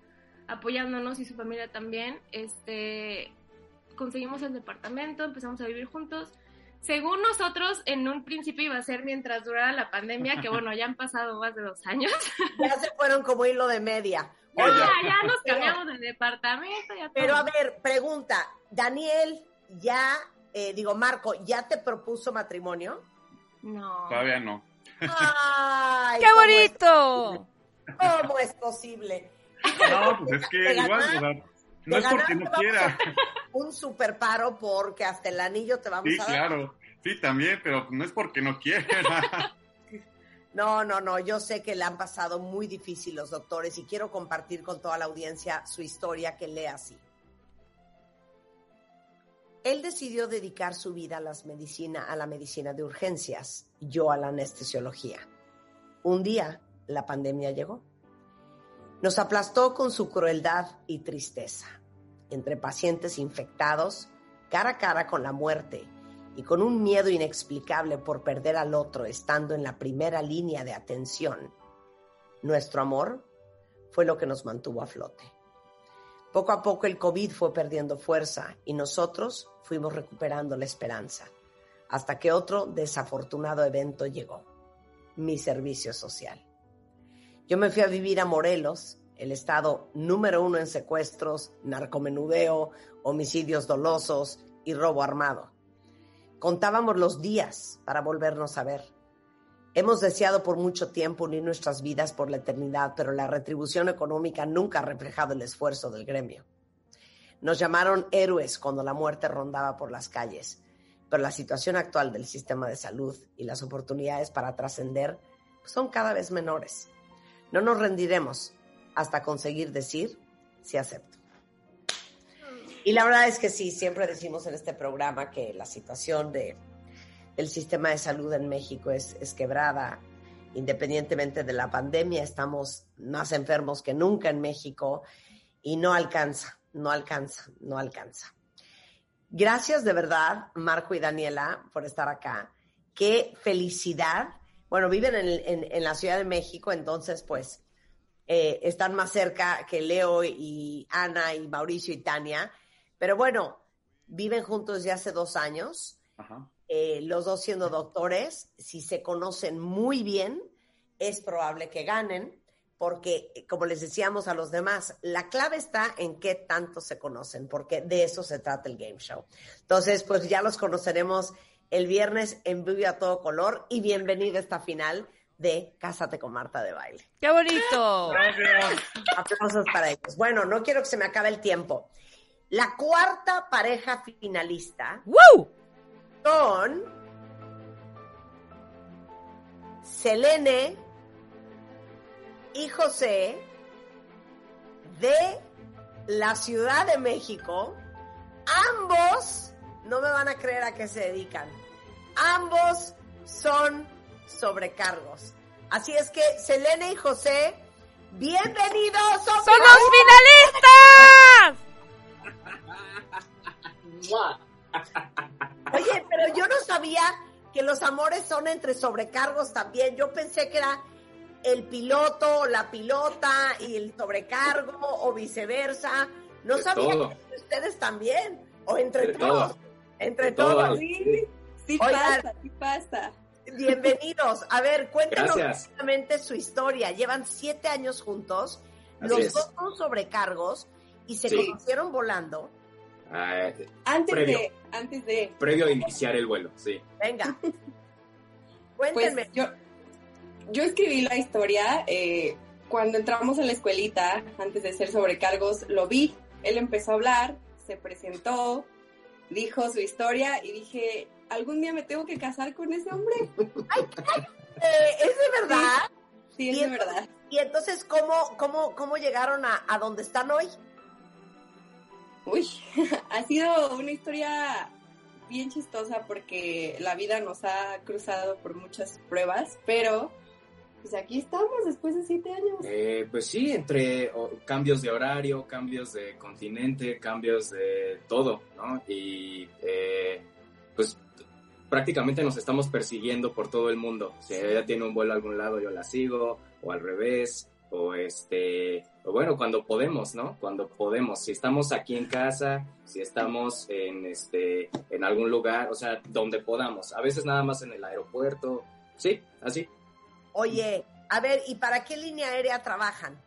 apoyándonos y su familia también. Este, conseguimos el departamento, empezamos a vivir juntos. Según nosotros, en un principio iba a ser mientras durara la pandemia, que bueno, ya han pasado más de dos años. Ya se fueron como hilo de media. Ya, Oye, ya nos pero- cambiamos de departamento. Ya Pero a ver, pregunta, Daniel, ya, eh, digo, Marco, ¿ya te propuso matrimonio? No. Todavía no. ¡Ay! ¡Qué ¿cómo es- bonito! ¿Cómo es posible? No, pues es que igual, o sea, no es porque no quiera. Un super paro porque hasta el anillo te vamos Sí, a dar. claro. Sí, también, pero no es porque no quiera. No, no, no, yo sé que le han pasado muy difícil los doctores y quiero compartir con toda la audiencia su historia que lee así. Él decidió dedicar su vida a, las medicina, a la medicina de urgencias, yo a la anestesiología. Un día la pandemia llegó. Nos aplastó con su crueldad y tristeza. Entre pacientes infectados, cara a cara con la muerte y con un miedo inexplicable por perder al otro estando en la primera línea de atención, nuestro amor fue lo que nos mantuvo a flote. Poco a poco el COVID fue perdiendo fuerza y nosotros fuimos recuperando la esperanza, hasta que otro desafortunado evento llegó, mi servicio social. Yo me fui a vivir a Morelos, el estado número uno en secuestros, narcomenudeo, homicidios dolosos y robo armado. Contábamos los días para volvernos a ver. Hemos deseado por mucho tiempo unir nuestras vidas por la eternidad, pero la retribución económica nunca ha reflejado el esfuerzo del gremio. Nos llamaron héroes cuando la muerte rondaba por las calles, pero la situación actual del sistema de salud y las oportunidades para trascender son cada vez menores. No nos rendiremos hasta conseguir decir sí acepto. Y la verdad es que sí, siempre decimos en este programa que la situación de, del sistema de salud en México es, es quebrada. Independientemente de la pandemia, estamos más enfermos que nunca en México y no alcanza, no alcanza, no alcanza. Gracias de verdad, Marco y Daniela, por estar acá. Qué felicidad. Bueno, viven en, en, en la Ciudad de México, entonces pues eh, están más cerca que Leo y Ana y Mauricio y Tania. Pero bueno, viven juntos ya hace dos años, eh, los dos siendo doctores. Si se conocen muy bien, es probable que ganen, porque como les decíamos a los demás, la clave está en qué tanto se conocen, porque de eso se trata el game show. Entonces, pues ya los conoceremos el viernes en vivo a todo color y bienvenido a esta final de Cásate con Marta de Baile. ¡Qué bonito! Aplausos para ellos. Bueno, no quiero que se me acabe el tiempo. La cuarta pareja finalista ¡Woo! son Selene y José de la Ciudad de México. Ambos, no me van a creer a qué se dedican, ambos son sobrecargos. Así es que Selene y José, bienvenidos. ¡Son los finalistas! Oye, pero yo no sabía que los amores son entre sobrecargos también. Yo pensé que era el piloto, la pilota y el sobrecargo o viceversa. No De sabía todo. que ustedes también. O entre De todos. todo. Entre todos. todo. Sí. Sí Oigan, pasa, sí pasa. Bienvenidos. A ver, cuéntenos Gracias. rápidamente su historia. Llevan siete años juntos. Así los es. dos son sobrecargos y se Sí. conocieron volando. Ah, Antes Previo. de, antes de, previo a iniciar el vuelo, sí. Venga. pues Cuéntenme. yo, yo escribí la historia eh, cuando entramos a la escuelita, antes de ser sobrecargos, lo vi, él empezó a hablar, se presentó, dijo su historia y dije, algún día me tengo que casar con ese hombre. Eh, ¿Es de verdad? Sí, es de entonces- verdad. Y entonces, ¿cómo, cómo, cómo llegaron a, a donde están hoy? Uy, ha sido una historia bien chistosa porque la vida nos ha cruzado por muchas pruebas, pero pues aquí estamos después de siete años. Eh, pues sí, entre cambios de horario, cambios de continente, cambios de todo, ¿no? Y eh, pues prácticamente nos estamos persiguiendo por todo el mundo. Si ella tiene un vuelo a algún lado, yo la sigo, o al revés, o este, o bueno, cuando podemos, ¿no? Cuando podemos. Si estamos aquí en casa, si estamos en este, en algún lugar, o sea, donde podamos. A veces nada más en el aeropuerto, sí, así. Oye, a ver, ¿y para qué línea aérea trabajan?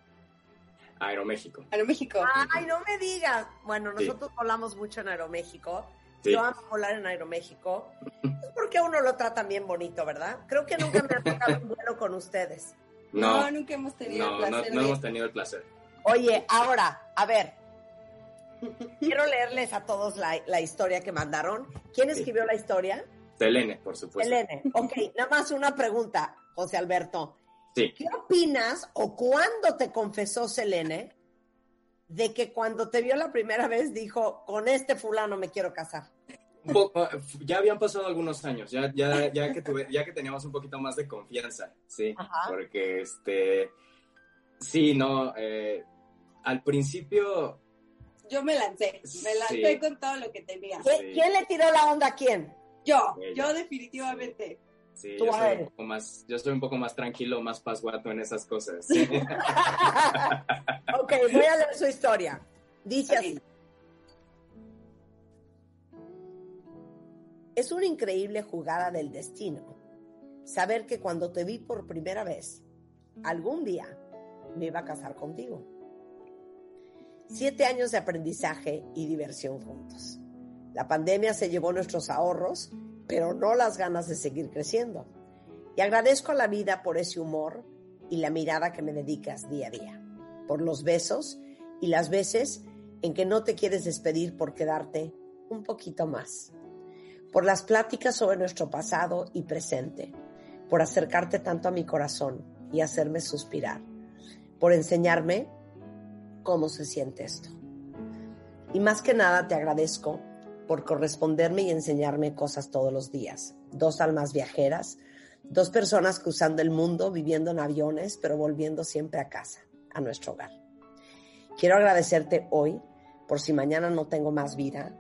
Aeroméxico. Aeroméxico. Ay, no me digas. Bueno, Sí. nosotros volamos mucho en Aeroméxico. Sí. Yo amo volar en Aeroméxico. Es porque a uno lo tratan bien bonito, ¿verdad? Creo que nunca me ha tocado un vuelo con ustedes. No, No, nunca hemos tenido no, el no, placer no de- hemos tenido el placer. Oye, ahora, a ver. Quiero leerles a todos la, la historia que mandaron. ¿Quién Sí. escribió la historia? Selene, por supuesto. Selene. Ok, nada más una pregunta, José Alberto. Sí. ¿Qué opinas o cuándo te confesó Selene de que cuando te vio la primera vez dijo, con este fulano me quiero casar? Un poco- ya habían pasado algunos años, ya, ya, ya, que tuve- ya que teníamos un poquito más de confianza, sí, Ajá. porque este, sí, no, eh, al principio, Yo me lancé, me lancé Sí. con todo lo que tenía. ¿Qui- Sí. ¿Quién le tiró la onda a quién? Yo, Ella. yo definitivamente. sí, Tú yo soy, un poco más, yo soy un poco más tranquilo, más pasguato en esas cosas. ok, voy a leer su historia. Dice así. Es una increíble jugada del destino saber que cuando te vi por primera vez, algún día me iba a casar contigo. Siete años de aprendizaje y diversión juntos. La pandemia se llevó nuestros ahorros pero no las ganas de seguir creciendo. Y agradezco a la vida por ese humor y la mirada que me dedicas día a día, por los besos y las veces en que no te quieres despedir por quedarte un poquito más, por las pláticas sobre nuestro pasado y presente, por acercarte tanto a mi corazón y hacerme suspirar, por enseñarme cómo se siente esto. Y más que nada te agradezco por corresponderme y enseñarme cosas todos los días. Dos almas viajeras, dos personas cruzando el mundo, viviendo en aviones, pero volviendo siempre a casa, a nuestro hogar. Quiero agradecerte hoy por si mañana no tengo más vida,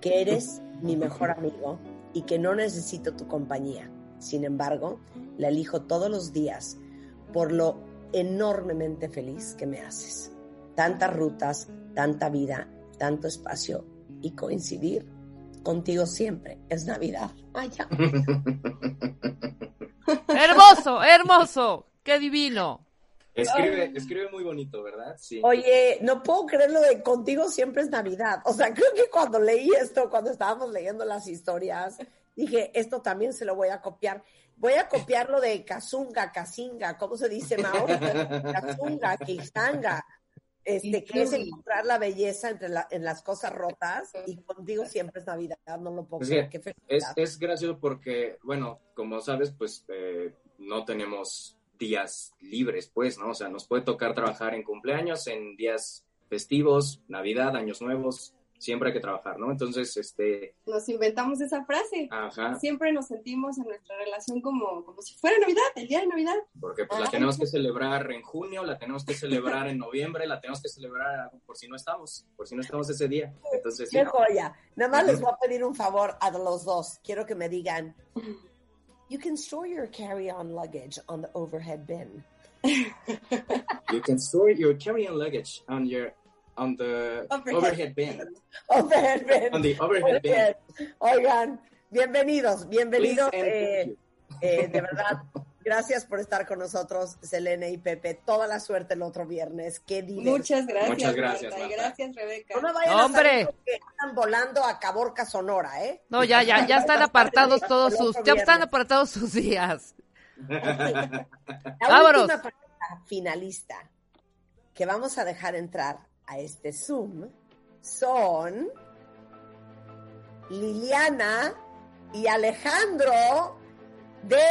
que eres mi mejor amigo y que no necesito tu compañía. Sin embargo, la elijo todos los días por lo enormemente feliz que me haces. Tantas rutas, tanta vida, tanto espacio y coincidir contigo siempre es Navidad. Ay, ya. hermoso, hermoso, qué divino. Escribe, escribe muy bonito, ¿verdad? Sí. Oye, no puedo creer lo de contigo siempre es Navidad. O sea, creo que cuando leí esto, cuando estábamos leyendo las historias, dije, esto también se lo voy a copiar. Voy a copiar lo de Kazunga, Kazinga, ¿cómo se dice, Mao? Kazunga, Kizanga. Este, que es encontrar la belleza entre la, en las cosas rotas y contigo siempre es Navidad, no lo puedo creer. Qué es, es gracioso porque, bueno, como sabes, pues eh, no tenemos días libres, pues, ¿no? O sea, nos puede tocar trabajar en cumpleaños, en días festivos, Navidad, Años Nuevos, siempre hay que trabajar, ¿no? Entonces, este... Nos inventamos esa frase. Ajá. Siempre nos sentimos en nuestra relación como, como si fuera Navidad, el día de Navidad. Porque pues la tenemos que celebrar en junio, la tenemos que celebrar en noviembre, la tenemos que celebrar por si no estamos, por si no estamos ese día. Entonces, Qué joya. Nada más les voy a pedir un favor a los dos. Quiero que me digan, you can store your carry-on luggage on the overhead bin. you can store your carry-on luggage on your on the overhead, overhead bin. Overhead bin. On the overhead bin. Oigan, bienvenidos, bienvenidos. Eh, eh, de verdad, gracias por estar con nosotros, Selene y Pepe. Toda la suerte el otro viernes. Qué divertido. Muchas gracias. Muchas gracias. Marta. Gracias, Rebeca. No me vayan No, hombre. porque están volando a Caborca, Sonora, ¿eh? No, ya, ya, ya están apartados todos sus, ya están apartados sus días. La Vámonos. última finalista que vamos a dejar entrar a este Zoom son Liliana y Alejandro de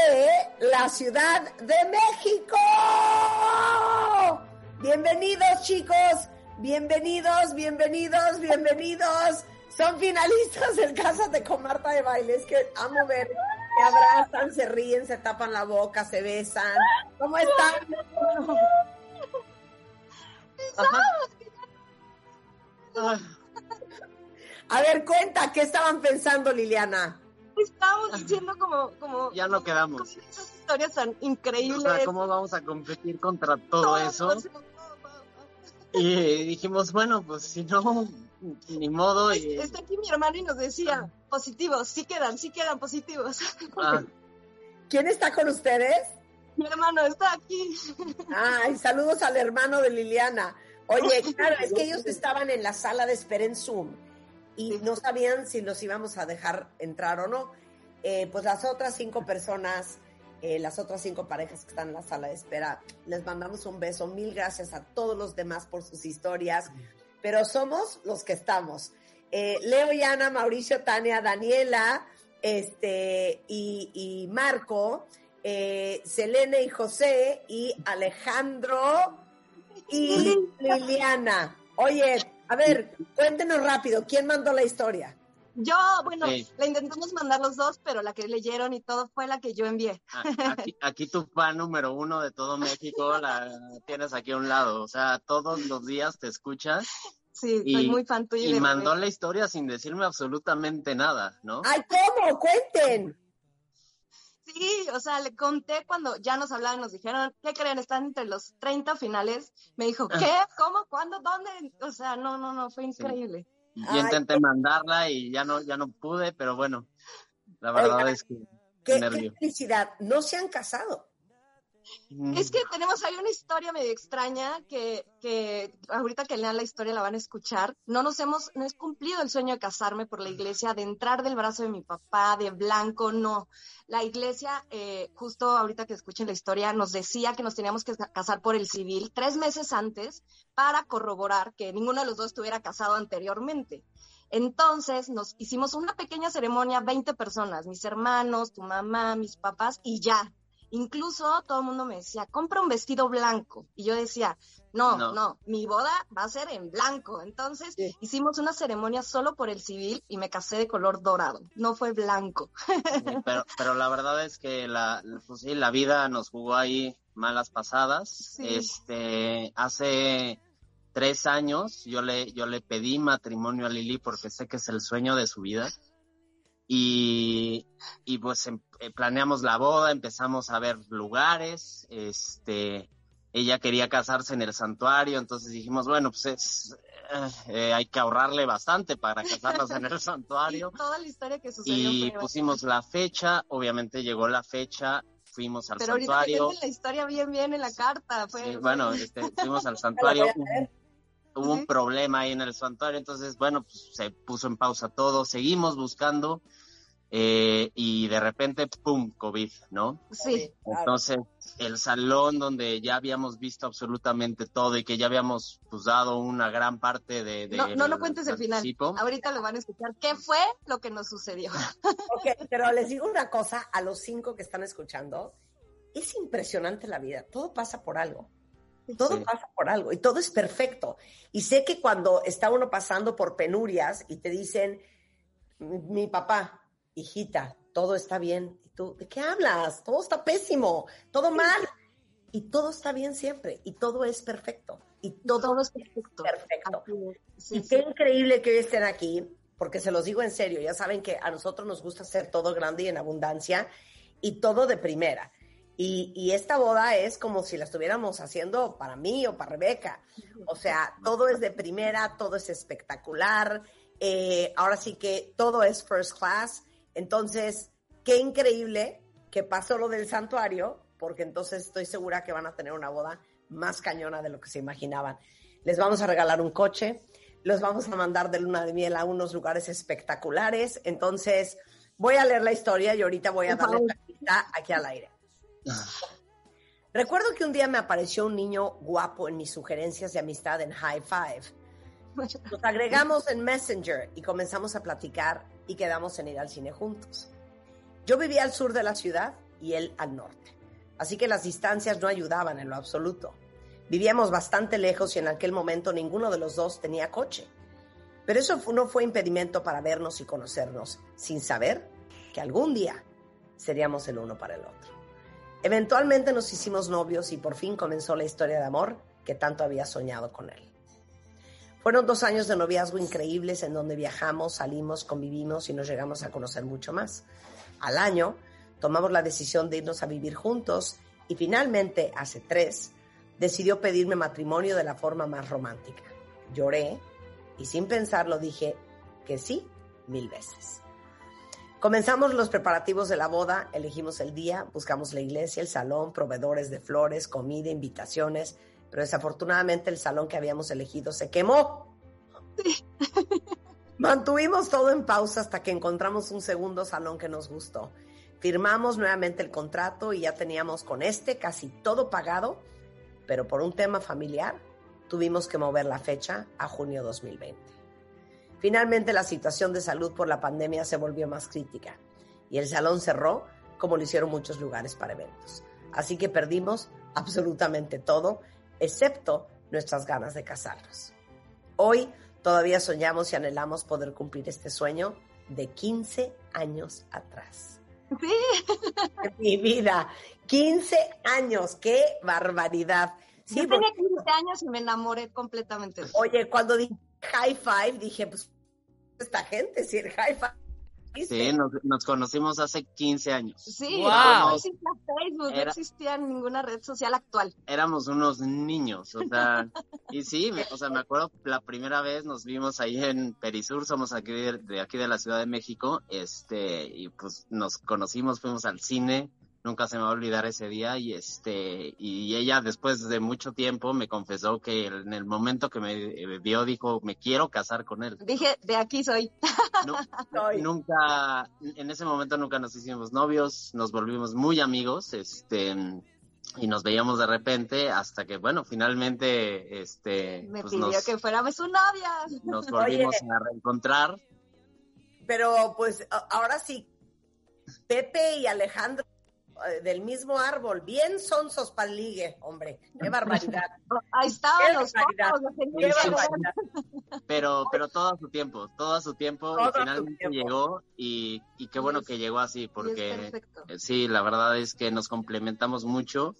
la Ciudad de México. Bienvenidos chicos, bienvenidos, bienvenidos, bienvenidos. Son finalistas del Cásate con Marta de Baile. Es que amo ver que abrazan, se ríen, se tapan la boca, se besan. ¿Cómo están? A ver, cuenta, ¿qué estaban pensando, Liliana? Estábamos diciendo como, como Ya no quedamos. esas historias tan O increíbles. sea, ¿cómo vamos a competir contra todo eso? Y dijimos, bueno, pues si no, ni modo. Y, Está aquí mi hermano y nos decía, positivos, sí quedan, sí quedan positivos. ah, ¿Quién está con ustedes? Mi hermano está aquí. Ay, saludos al hermano de Liliana. Oye, claro, es que ellos estaban en la sala de espera en Zoom y no sabían si los íbamos a dejar entrar o no. Eh, pues las otras cinco personas, eh, las otras cinco parejas que están en la sala de espera, les mandamos un beso. Mil gracias a todos los demás por sus historias, pero somos los que estamos. Eh, Leo y Ana, Mauricio, Tania, Daniela, este, y, y Marco, Selene y José, y Alejandro y Liliana. Oye, a ver, cuéntenos rápido, ¿quién mandó la historia? Yo, bueno, Sí. la intentamos mandar los dos, pero la que leyeron y todo fue la que yo envié. a- aquí, aquí tu fan número uno de todo México la tienes aquí a un lado. O sea, todos los días te escuchas Sí, y, soy muy fan tuya. y de mandó la historia sin decirme absolutamente nada, ¿no? ¡Ay, cómo! ¡Cuenten! Sí, o sea, le conté cuando ya nos hablaban, nos dijeron, ¿qué creen? Están entre los 30 finales. Me dijo, ¿qué? ¿Cómo? ¿Cuándo? ¿Dónde? O sea, no, no, no, fue increíble. Y Ay, intenté mandarla y ya no, ya no pude, pero bueno, la verdad es que ¡Qué, felicidad! No se han casado. Es que tenemos ahí una historia medio extraña que, que ahorita que lean la historia la van a escuchar. No nos hemos, no he cumplido el sueño de casarme por la iglesia, de entrar del brazo de mi papá, de blanco, no. La iglesia, eh, justo ahorita que escuchen la historia, nos decía que nos teníamos que casar por el civil tres meses antes para corroborar que ninguno de los dos estuviera casado anteriormente. Entonces nos hicimos una pequeña ceremonia, 20 personas, mis hermanos, tu mamá, mis papás y ya. Incluso todo el mundo me decía, compra un vestido blanco. Y yo decía, no, no, mi boda va a ser en blanco. Entonces hicimos una ceremonia solo por el civil y me casé de color dorado. No fue blanco. pero, pero la verdad es que la, pues sí, la vida nos jugó ahí malas pasadas. Este, hace tres años yo le, yo le pedí matrimonio a Lili porque sé que es el sueño de su vida. Y, y pues em, eh, planeamos la boda, empezamos a ver lugares, este, ella quería casarse en el santuario, entonces dijimos, bueno, pues es, eh, hay que ahorrarle bastante para casarnos en el santuario. Toda la historia que sucedió. Y pusimos la fecha, obviamente llegó la fecha, fuimos al Pero santuario. Ahorita la historia bien, bien en la carta. Fue, bueno, este, fuimos al santuario. hubo un problema ahí en el santuario, entonces, bueno, pues se puso en pausa todo, seguimos buscando eh, y de repente, ¡pum!, COVID, ¿no? Sí. Entonces, el salón donde ya habíamos visto absolutamente todo y que ya habíamos pues, dado una gran parte de... de no, no lo cuentes el final, ahorita lo van a escuchar. ¿Qué fue lo que nos sucedió? ok, pero les digo una cosa a los cinco que están escuchando. Es impresionante la vida, todo pasa por algo. Todo pasa por algo y todo es perfecto. Y sé que cuando está uno pasando por penurias y te dicen, mi papá, hijita, todo está bien. ¿Y tú, de qué hablas? Todo está pésimo, todo mal. Y todo está bien siempre y todo es perfecto. Y todo, es perfecto. perfecto. y qué increíble que hoy estén aquí, porque se los digo en serio, ya saben que a nosotros nos gusta hacer todo grande y en abundancia y todo de primera. Y, esta boda es como si la estuviéramos haciendo para mí o para Rebeca. O sea, todo es de primera, todo es espectacular. Eh, ahora sí que todo es first class. Entonces, qué increíble que pasó lo del santuario, porque entonces estoy segura que van a tener una boda más cañona de lo que se imaginaban. Les vamos a regalar un coche, los vamos a mandar de luna de miel a unos lugares espectaculares. Entonces, voy a leer la historia y ahorita voy a darle la lista aquí al aire. Recuerdo que un día me apareció un niño guapo en mis sugerencias de amistad en High Five. Nos agregamos en Messenger y comenzamos a platicar y quedamos en ir al cine juntos. Yo vivía al sur de la ciudad y él al norte, así que las distancias no ayudaban en lo absoluto. Vivíamos bastante lejos y en aquel momento ninguno de los dos tenía coche. Pero eso no fue impedimento para vernos y conocernos, sin saber que algún día seríamos el uno para el otro. Eventualmente nos hicimos novios y por fin comenzó la historia de amor que tanto había soñado con él. Fueron dos años de noviazgo increíbles en donde viajamos, salimos, convivimos y nos llegamos a conocer mucho más. Al año tomamos la decisión de irnos a vivir juntos y finalmente, hace tres, decidió pedirme matrimonio de la forma más romántica. Lloré y sin pensarlo dije que sí mil veces. Comenzamos los preparativos de la boda, elegimos el día, buscamos la iglesia, el salón, proveedores de flores, comida, invitaciones, pero desafortunadamente el salón que habíamos elegido se quemó. Mantuvimos todo en pausa hasta que encontramos un segundo salón que nos gustó. Firmamos nuevamente el contrato y ya teníamos con este casi todo pagado, pero por un tema familiar tuvimos que mover la fecha a junio 2020. Finalmente la situación de salud por la pandemia se volvió más crítica y el salón cerró como lo hicieron muchos lugares para eventos. Así que perdimos absolutamente todo, excepto nuestras ganas de casarnos. Hoy todavía soñamos y anhelamos poder cumplir este sueño de 15 años atrás. Sí. Mi vida, 15 años, qué barbaridad. Sí, Yo tenía 15 años y me enamoré completamente. Oye, cuando dije high five, dije, pues esta gente, si el high five. Sí, nos, conocimos hace 15 años. Sí, no existía Facebook, no existía ninguna red social actual. Éramos unos niños, o sea, y sí, o sea, me acuerdo la primera vez nos vimos ahí en Perisur, somos aquí de, aquí de la Ciudad de México, este, y pues nos conocimos, fuimos al cine, nunca se me va a olvidar ese día y este y ella después de mucho tiempo me confesó que en el momento que me vio dijo me quiero casar con él Dije, de aquí soy. nunca en ese momento nunca nos hicimos novios nos volvimos muy amigos este y nos veíamos de repente hasta que bueno finalmente este Me pues pidió nos, que fuéramos su novia. nos volvimos Oye. a reencontrar Pero pues ahora sí, Pepe y Alejandro eh, del mismo árbol, bien sonsos para ligue, hombre, qué barbaridad. Ahí estaban los pero pero todo a su tiempo todo a su tiempo Todo y finalmente tiempo. llegó y, y qué bueno es- que llegó así porque eh, sí la verdad es que nos complementamos mucho.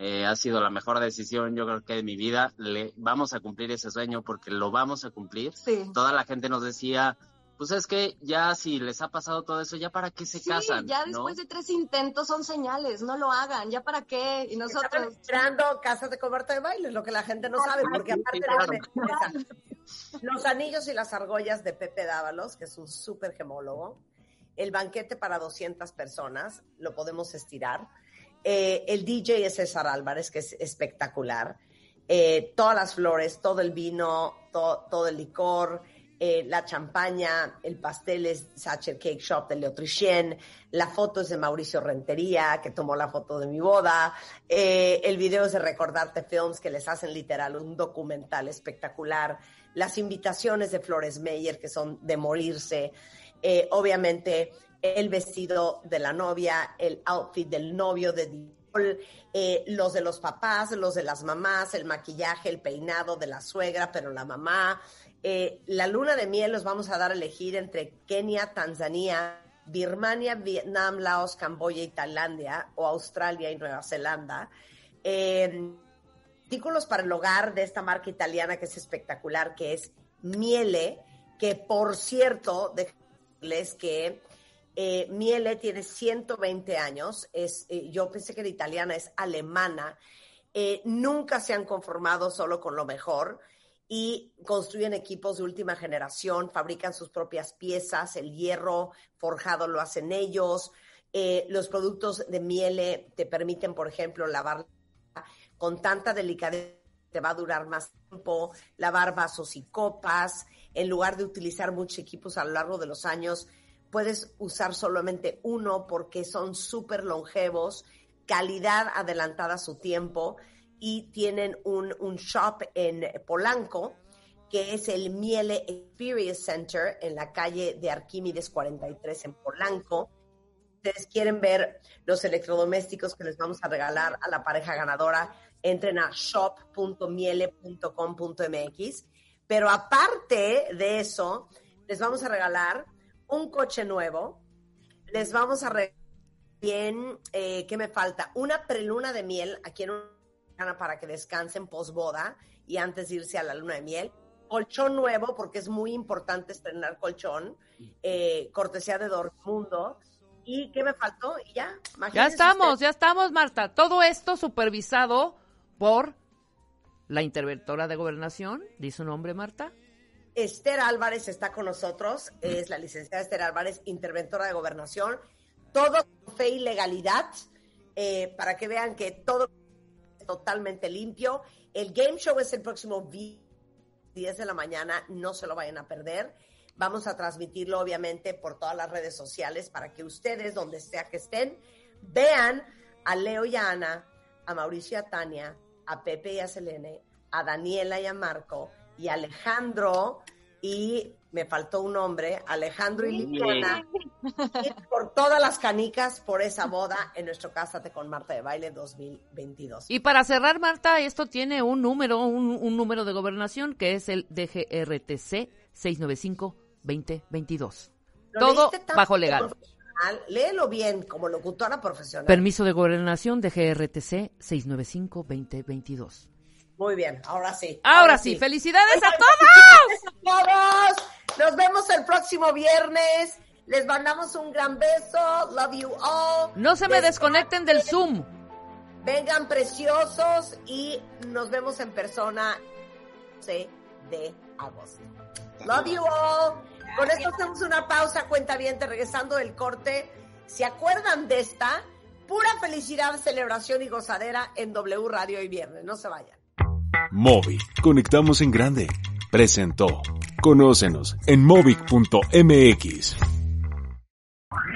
Eh, ha sido la mejor decisión yo creo que de mi vida. Le vamos a cumplir ese sueño porque lo vamos a cumplir. Sí. toda la gente nos decía pues es que ya si les ha pasado todo eso ya para qué se Sí, casan ya ¿no? después de tres intentos son señales, no lo hagan, ya para qué. Y nosotros, esperando casas de coberta de baile, lo que la gente no sabe, porque sí, aparte empezar. los anillos y las argollas de Pepe Dávalos, que es un súper gemólogo, el banquete para 200 personas, lo podemos estirar, Eh, el DJ es César Álvarez, que es espectacular, Eh, todas las flores, todo el vino, to- todo el licor, eh, la champaña, el pastel es Sacher Cake Shop de Leotricien, la foto es de Mauricio Rentería, que tomó la foto de mi boda, eh, el video es de Recordarte Films, que les hacen literal un documental espectacular, las invitaciones de Flores Meyer, que son de morirse, eh, obviamente el vestido de la novia, el outfit del novio de eh, los de los papás, los de las mamás, el maquillaje, el peinado de la suegra, pero la mamá. Eh, la luna de miel los vamos a dar a elegir entre Kenia, Tanzania, Birmania, Vietnam, Laos, Camboya y Tailandia, o Australia y Nueva Zelanda. Eh, artículos para el hogar de esta marca italiana que es espectacular, que es Miele, que por cierto, déjenles que eh, Miele tiene 120 años, es, eh, yo pensé que era italiana, es alemana, nunca se han conformado solo con lo mejor y construyen equipos de última generación, fabrican sus propias piezas, el hierro forjado lo hacen ellos, eh, los productos de Miele te permiten, por ejemplo, lavar con tanta delicadeza te va a durar más tiempo, lavar vasos y copas, en lugar de utilizar muchos equipos a lo largo de los años, puedes usar solamente uno porque son súper longevos, calidad adelantada a su tiempo y tienen un, un shop en Polanco que es el Miele Experience Center en la calle de Arquímedes 43 en Polanco. Ustedes quieren ver los electrodomésticos que les vamos a regalar a la pareja ganadora, entren a shop.miele.com.mx. Pero aparte de eso, les vamos a regalar un coche nuevo, les vamos a regalar bien, eh, ¿qué me falta? Una preluna de miel aquí en para que descansen posboda y antes de irse a la luna de miel. Colchón nuevo, porque es muy importante estrenar colchón, eh, cortesía de Dormundo. ¿Y qué me faltó? Y ya, Ya estamos, ya estamos, Marta. Todo esto supervisado por la interventora de gobernación. ¿Di su nombre, Marta? Esther Álvarez está con nosotros, es la licenciada Esther Álvarez, interventora de gobernación. Todo con fe y legalidad, eh, para que vean que todo totalmente limpio. El game show es el próximo vi- 10 de la mañana, no se lo vayan a perder. Vamos a transmitirlo obviamente por todas las redes sociales para que ustedes, donde sea que estén, vean a Leo y a Ana, a Mauricio y a Tania, a Pepe y a Selene, a Daniela y a Marco, y a Alejandro, y me faltó un nombre, Alejandro y Liliana, por todas las canicas por esa boda en nuestro Cásate con Marta de Baile 2022. Y para cerrar, Marta, esto tiene un número, un, un número de gobernación que es el DGRTC 695-2022. Lo Todo bajo legal. Léelo bien, como locutora profesional. Permiso de gobernación DGRTC 695-2022. Muy bien, ahora sí. Ahora sí, felicidades a todos. a todos. Nos vemos el próximo viernes. Les mandamos un gran beso. Love you all. No se me desconecten del Zoom. Vengan preciosos y nos vemos en persona 11 de agosto. Love you all. Con esto hacemos una pausa, cuenta bien, regresando del corte. ¿Se acuerdan de esta? Pura felicidad, celebración y gozadera en W Radio y viernes. No se vayan. Móvil, conectamos en grande. Presentó. Conócenos en movic.mx.